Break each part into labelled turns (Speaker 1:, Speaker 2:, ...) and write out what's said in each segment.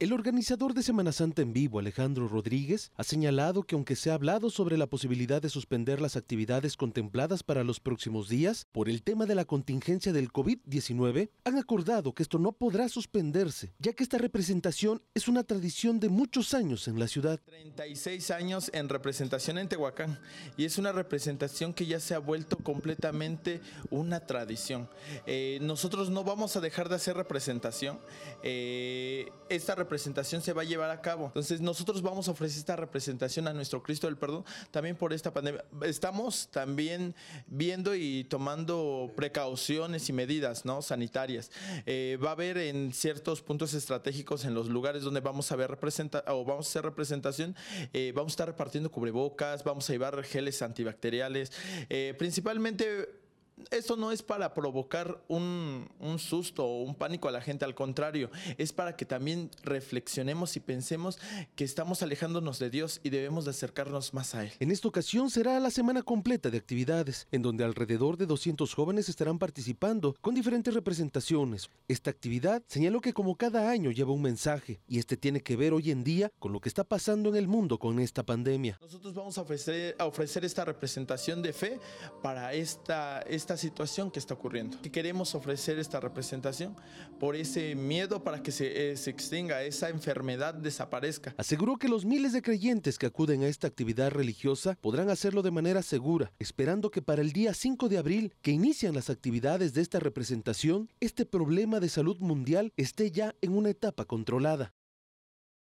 Speaker 1: El organizador de Semana Santa en vivo, Alejandro Rodríguez, ha señalado que aunque se ha hablado sobre la posibilidad de suspender las actividades contempladas para los próximos días por el tema de la contingencia del COVID-19, han acordado que esto no podrá suspenderse, ya que esta representación es una tradición de muchos años en la ciudad.
Speaker 2: 36 años en representación en Tehuacán y es una representación que ya se ha vuelto completamente una tradición. Eh, nosotros no vamos a dejar de hacer representación. Eh, esta representación se va a llevar a cabo. Entonces nosotros vamos a ofrecer esta representación a nuestro Cristo del Perdón también por esta pandemia. Estamos también viendo y tomando precauciones y medidas ¿no? sanitarias. Eh, va a haber en ciertos puntos estratégicos en los lugares donde vamos a ver representa o vamos a hacer representación, eh, vamos a estar repartiendo cubrebocas, vamos a llevar geles antibacteriales, eh, principalmente esto no es para provocar un, un, susto o un pánico a la gente, al contrario, es para que también reflexionemos y pensemos que estamos alejándonos de Dios y debemos de acercarnos más a Él.
Speaker 1: En esta ocasión será la semana completa de actividades, en donde alrededor de 200 jóvenes estarán participando con diferentes representaciones. Esta actividad señaló que como cada año lleva un mensaje, y este tiene que ver hoy en día con lo que está pasando en el mundo con esta pandemia.
Speaker 2: Nosotros vamos a ofrecer, a ofrecer esta representación de fe para esta, esta esta situación que está ocurriendo. Que queremos ofrecer esta representación por ese miedo para que se, eh, se extinga, esa enfermedad desaparezca.
Speaker 1: Aseguró que los miles de creyentes que acuden a esta actividad religiosa podrán hacerlo de manera segura, esperando que para el día 5 de abril, que inician las actividades de esta representación, este problema de salud mundial esté ya en una etapa controlada.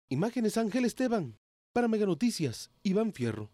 Speaker 1: Imágenes Ángel Esteban. Para Mega Noticias, Iván Fierro.